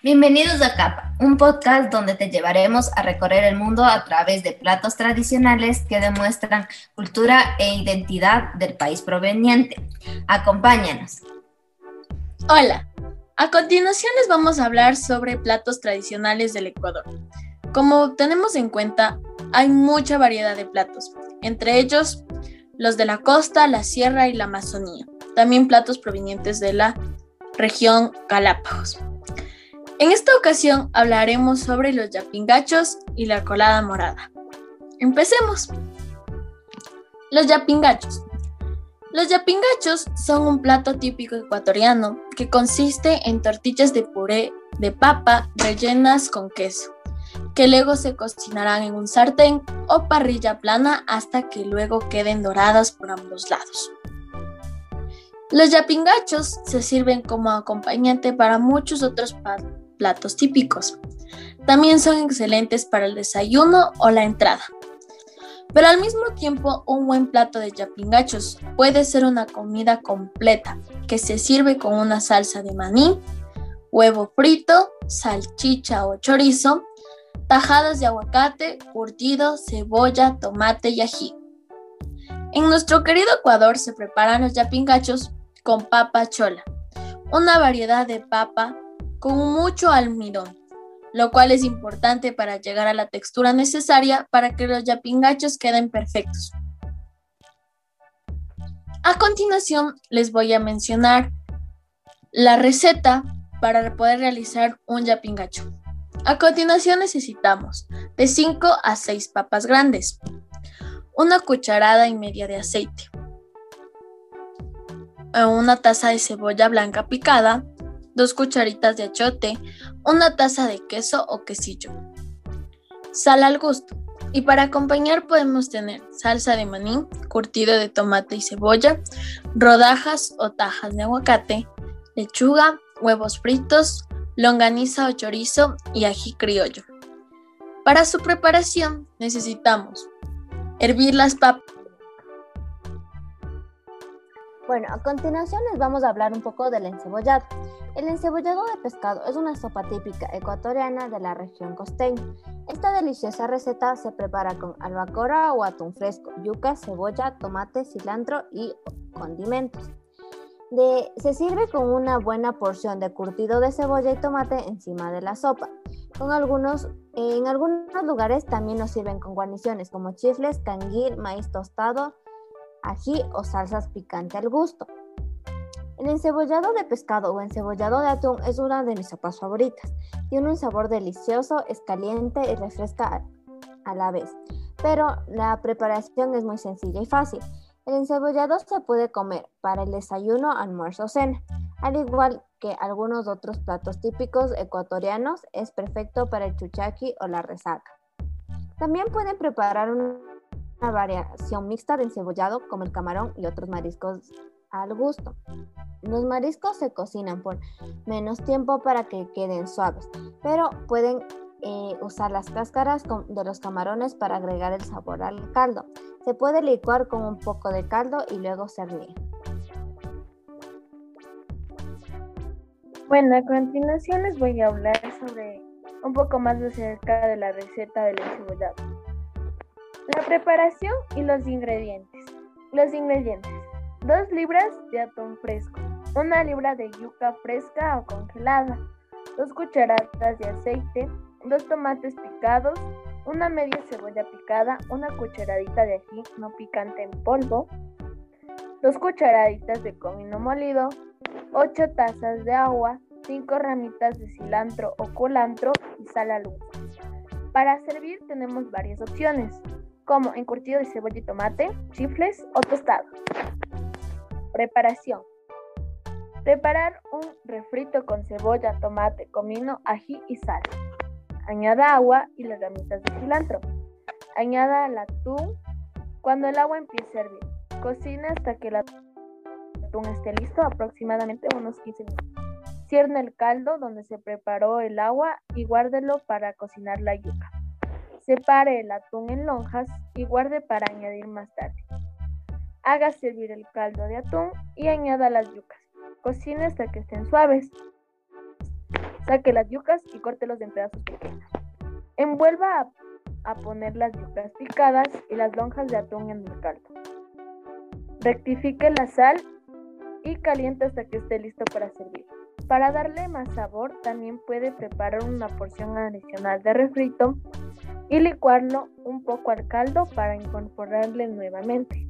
Bienvenidos a Capa, un podcast donde te llevaremos a recorrer el mundo a través de platos tradicionales que demuestran cultura e identidad del país proveniente. Acompáñanos. Hola, a continuación les vamos a hablar sobre platos tradicionales del Ecuador. Como tenemos en cuenta, hay mucha variedad de platos, entre ellos los de la costa, la sierra y la Amazonía. También platos provenientes de la región Galápagos. En esta ocasión hablaremos sobre los yapingachos y la colada morada. Empecemos. Los yapingachos. Los yapingachos son un plato típico ecuatoriano que consiste en tortillas de puré de papa rellenas con queso, que luego se cocinarán en un sartén o parrilla plana hasta que luego queden doradas por ambos lados. Los yapingachos se sirven como acompañante para muchos otros platos típicos. También son excelentes para el desayuno o la entrada. Pero al mismo tiempo, un buen plato de yapingachos puede ser una comida completa que se sirve con una salsa de maní, huevo frito, salchicha o chorizo, tajadas de aguacate, curtido, cebolla, tomate y ají. En nuestro querido Ecuador se preparan los yapingachos con papa chola, una variedad de papa con mucho almidón, lo cual es importante para llegar a la textura necesaria para que los yapingachos queden perfectos. A continuación les voy a mencionar la receta para poder realizar un yapingacho. A continuación necesitamos de 5 a 6 papas grandes, una cucharada y media de aceite, una taza de cebolla blanca picada, dos cucharitas de achote, una taza de queso o quesillo, sal al gusto. Y para acompañar podemos tener salsa de maní, curtido de tomate y cebolla, rodajas o tajas de aguacate, lechuga, huevos fritos, longaniza o chorizo y ají criollo. Para su preparación necesitamos hervir las papas Bueno, a continuación les vamos a hablar un poco del encebollado. El encebollado de pescado es una sopa típica ecuatoriana de la región costeña. Esta deliciosa receta se prepara con albacora o atún fresco, yuca, cebolla, tomate, cilantro y condimentos. se sirve con una buena porción de curtido de cebolla y tomate encima de la sopa. Con algunos, en algunos lugares también nos sirven con guarniciones como chifles, canguil, maíz tostado, ají o salsas picantes al gusto. El encebollado de pescado o encebollado de atún es una de mis sopas favoritas. Tiene un sabor delicioso, es caliente y refresca a la vez, pero la preparación es muy sencilla y fácil. El encebollado se puede comer para el desayuno, almuerzo o cena. Al igual que algunos otros platos típicos ecuatorianos, es perfecto para el chuchaqui o la resaca. También pueden preparar un una variación mixta de encebollado como el camarón y otros mariscos al gusto. Los mariscos se cocinan por menos tiempo para que queden suaves, pero pueden eh, usar las cáscaras de los camarones para agregar el sabor al caldo. Se puede licuar con un poco de caldo y luego servir. Bueno, a continuación les voy a hablar sobre un poco más acerca de la receta del encebollado. La preparación y los ingredientes. Los ingredientes. 2 libras de atún fresco, una libra de yuca fresca o congelada, 2 cucharadas de aceite, 2 tomates picados, una media cebolla picada, una cucharadita de ají no picante en polvo, 2 cucharaditas de comino molido, 8 tazas de agua, 5 ramitas de cilantro o culantro y sal al gusto. Para servir tenemos varias opciones como encurtido de cebolla y tomate, chifles o tostado. Preparación. Preparar un refrito con cebolla, tomate, comino, ají y sal. Añada agua y las ramitas de cilantro. Añada el atún cuando el agua empiece a hervir. Cocina hasta que el atún esté listo, aproximadamente unos 15 minutos. Cierne el caldo donde se preparó el agua y guárdelo para cocinar la yuca. Separe el atún en lonjas y guarde para añadir más tarde. Haga servir el caldo de atún y añada las yucas. Cocine hasta que estén suaves. Saque las yucas y córtelos en pedazos pequeños. Envuelva a, a poner las yucas picadas y las lonjas de atún en el caldo. Rectifique la sal y caliente hasta que esté listo para servir. Para darle más sabor, también puede preparar una porción adicional de refrito y licuarlo un poco al caldo para incorporarle nuevamente.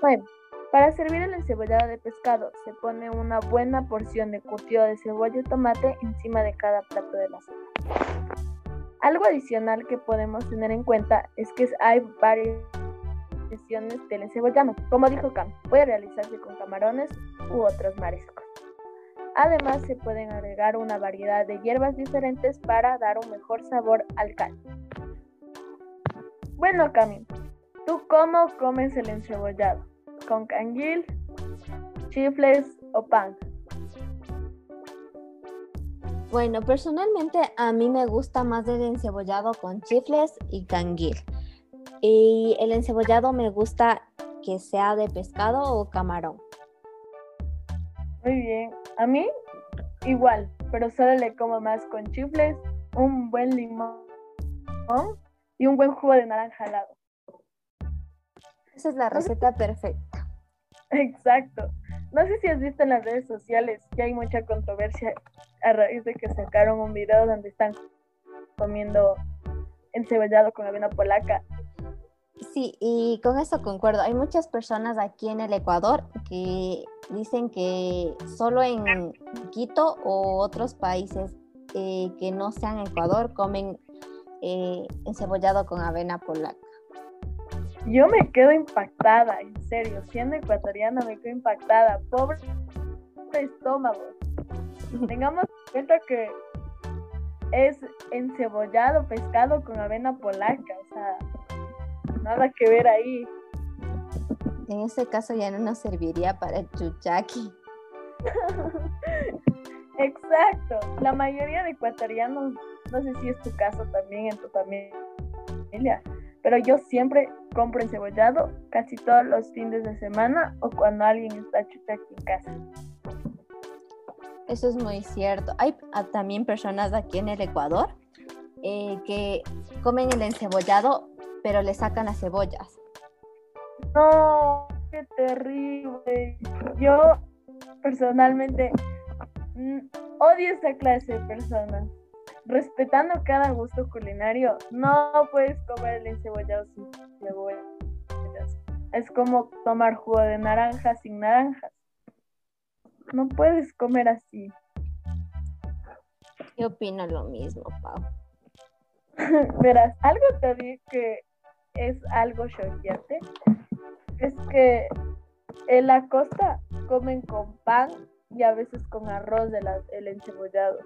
Bueno, para servir el encebollado de pescado se pone una buena porción de curtido de cebolla y tomate encima de cada plato de la sopa. Algo adicional que podemos tener en cuenta es que hay varias versiones del encebollado. Como dijo Cam, puede realizarse con camarones u otros mariscos. Además, se pueden agregar una variedad de hierbas diferentes para dar un mejor sabor al caldo. Bueno, Cami, ¿tú cómo comes el encebollado? ¿Con canguil, chifles o pan? Bueno, personalmente a mí me gusta más el encebollado con chifles y canguil. Y el encebollado me gusta que sea de pescado o camarón. Muy bien. A mí, igual, pero solo le como más con chifles, un buen limón y un buen jugo de naranja al lado. Esa es la receta perfecta. Exacto. No sé si has visto en las redes sociales que hay mucha controversia a raíz de que sacaron un video donde están comiendo encebollado con avena polaca Sí, y con eso concuerdo. Hay muchas personas aquí en el Ecuador que dicen que solo en Quito o otros países eh, que no sean Ecuador comen eh, encebollado con avena polaca. Yo me quedo impactada, en serio, siendo ecuatoriana me quedo impactada. Pobre estómago. Tengamos en cuenta que es encebollado pescado con avena polaca, o sea, nada que ver ahí. En ese caso ya no nos serviría para el chuchaki. Exacto. La mayoría de ecuatorianos, no sé si es tu caso también en tu familia, pero yo siempre compro encebollado casi todos los fines de semana o cuando alguien está chuchaki en casa. Eso es muy cierto. Hay ah, también personas aquí en el Ecuador eh, que comen el encebollado pero le sacan las cebollas. No, qué terrible. Yo personalmente mm, odio esta clase de personas. Respetando cada gusto culinario, no puedes comer el encebollado sin cebollas. Es como tomar jugo de naranja sin naranjas. No puedes comer así. Yo opino lo mismo, Pau. Verás, algo te que es algo choqueante es que en la costa comen con pan y a veces con arroz de el encebollado.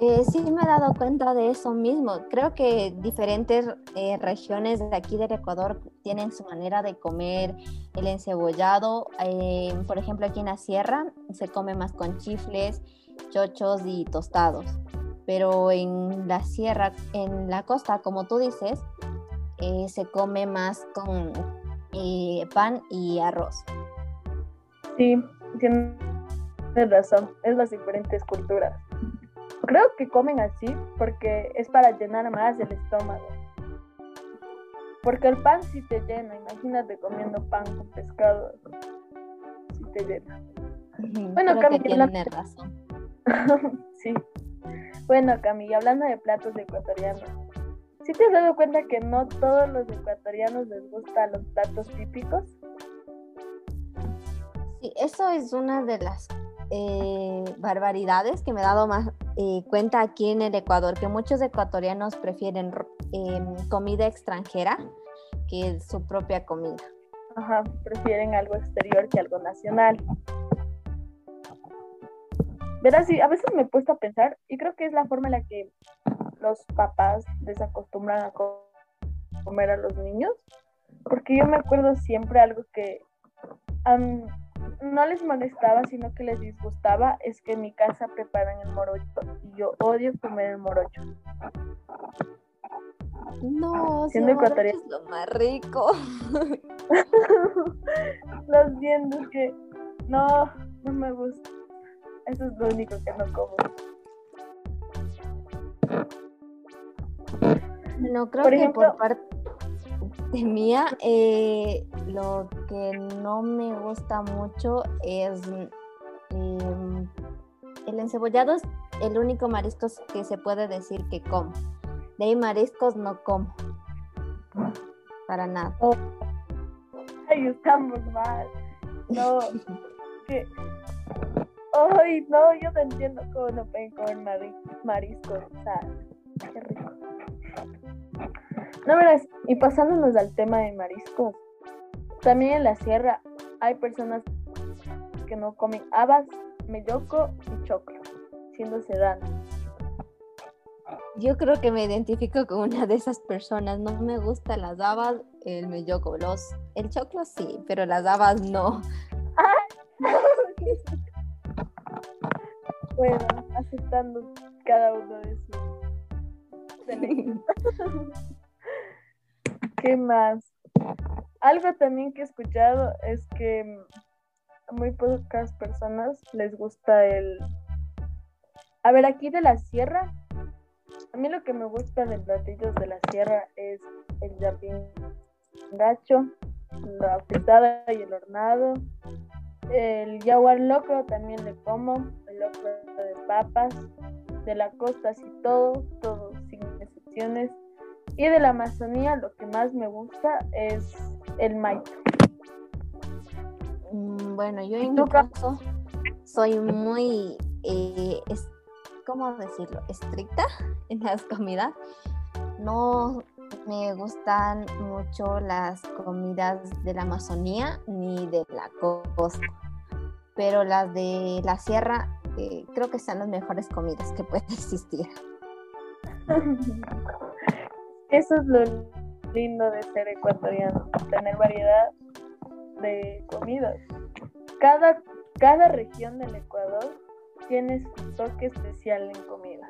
Eh, sí me he dado cuenta de eso mismo. Creo que diferentes eh, regiones de aquí del Ecuador tienen su manera de comer el encebollado. Eh, por ejemplo, aquí en la sierra se come más con chifles, chochos y tostados pero en la sierra, en la costa, como tú dices, eh, se come más con eh, pan y arroz. Sí, tienes razón, es las diferentes culturas. Creo que comen así porque es para llenar más el estómago. Porque el pan sí te llena, imagínate comiendo pan con pescado, sí te llena. bueno, Creo que razón. sí. Bueno, Camila, hablando de platos ecuatorianos, ¿sí te has dado cuenta que no todos los ecuatorianos les gustan los platos típicos? Sí, eso es una de las eh, barbaridades que me he dado más eh, cuenta aquí en el Ecuador, que muchos ecuatorianos prefieren em, comida extranjera que su propia comida. Ajá, prefieren algo exterior que algo nacional. Verás, sí, a veces me he puesto a pensar y creo que es la forma en la que los papás desacostumbran a comer a los niños, porque yo me acuerdo siempre algo que no les molestaba, sino que les disgustaba, es que en mi casa preparan el morocho y yo odio comer el morocho. No, siendo ecuatoriano es lo más rico. Lo siento, es que no, no me gusta. Eso es lo único que no como. No creo que por parte mía, eh, lo que no me gusta mucho es em, el encebollado es el único marisco que se puede decir que como. De ahí mariscos no como. Para nada. Oh. Ay, estamos mal. No. que... Ay, no, yo no entiendo cómo no pueden comer mariscos. O sea. No, verás, y pasándonos al tema de mariscos, también en la sierra hay personas que no comen habas, melloco y choclo, siendo sedanos. Yo creo que me identifico con una de esas personas. No me gustan las habas, el melloco. Los, el choclo sí, pero las habas no. bueno, aceptando cada uno de sus ¿Qué más? Algo también que he escuchado es que a muy pocas personas les gusta el... A ver, aquí de la sierra, a mí lo que me gusta de platillos de la sierra es el yapingacho, la fritada y el hornado. El yaguar loco también le como, el loco de papas, de la costa así todo, todo sin excepciones. Y de la Amazonía lo que más me gusta es el maíz. Mm, bueno, yo en mi caso soy muy, eh, ¿cómo decirlo? Estricta en las comidas. No me gustan mucho las comidas de la Amazonía ni de la costa, pero las de la sierra eh, creo que son las mejores comidas que pueden existir. Eso es lo lindo de ser ecuatoriano, tener variedad de comidas. Cada, cada región del Ecuador tiene su toque especial en comida.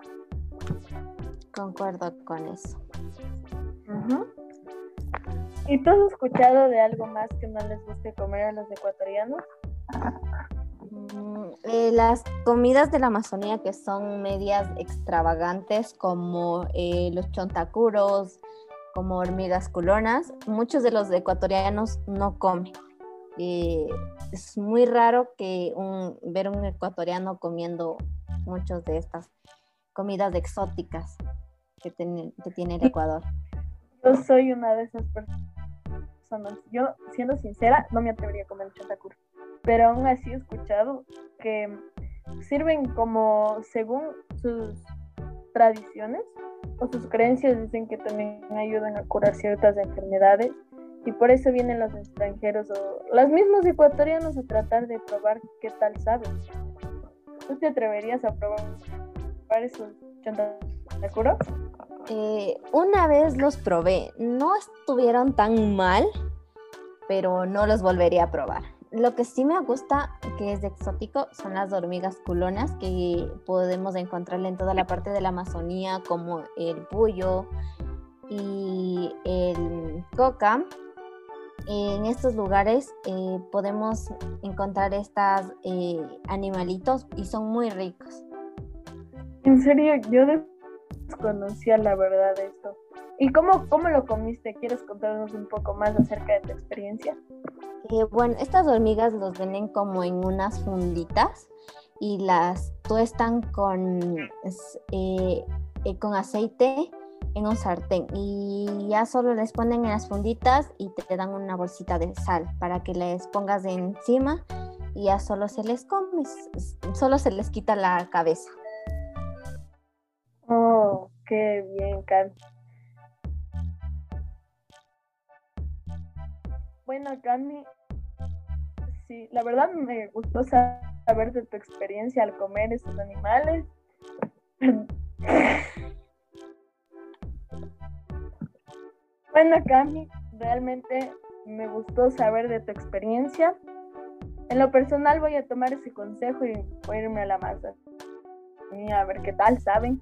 Concuerdo con eso. ¿Y tú has escuchado de algo más que no les guste comer a los ecuatorianos? Eh, las comidas de la Amazonía que son medias extravagantes como eh, los chontacuros, como hormigas culonas, muchos de los ecuatorianos no comen. Eh, es muy raro que un, ver un ecuatoriano comiendo muchas de estas comidas exóticas que, que tiene el Ecuador. Yo soy una de esas personas. Yo, siendo sincera, no me atrevería a comer el chontacuro pero aún así he escuchado que sirven como según sus tradiciones o sus creencias dicen que también ayudan a curar ciertas enfermedades y por eso vienen los extranjeros o los mismos ecuatorianos a tratar de probar qué tal saben. ¿Tú te atreverías a probar esos chantacuros? Eh, una vez los probé, no estuvieron tan mal, pero no los volvería a probar lo que sí me gusta, que es exótico, son las hormigas culonas que podemos encontrar en toda la parte de la Amazonía, como el puyo y el coca. En estos lugares eh, podemos encontrar estos eh, animalitos y son muy ricos. En serio, yo desconocía la verdad de esto. ¿Y cómo, cómo lo comiste? ¿Quieres contarnos un poco más acerca de tu experiencia? Eh, bueno, estas hormigas los venden como en unas funditas y las tuestan con, eh, eh, con aceite en un sartén y ya solo les ponen en las funditas y te dan una bolsita de sal para que les pongas encima y ya solo se les come, solo se les quita la cabeza. Oh, qué bien, Carlos. Bueno, Cami, sí, la verdad me gustó saber de tu experiencia al comer estos animales. bueno, Cami, realmente me gustó saber de tu experiencia. En lo personal voy a tomar ese consejo y voy a irme a la masa. A ver qué tal, ¿saben?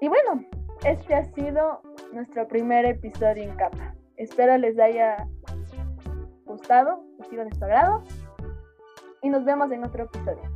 Y bueno, este ha sido nuestro primer episodio en capa. Espero les haya gustado, ha sido de su agrado y nos vemos en otro episodio.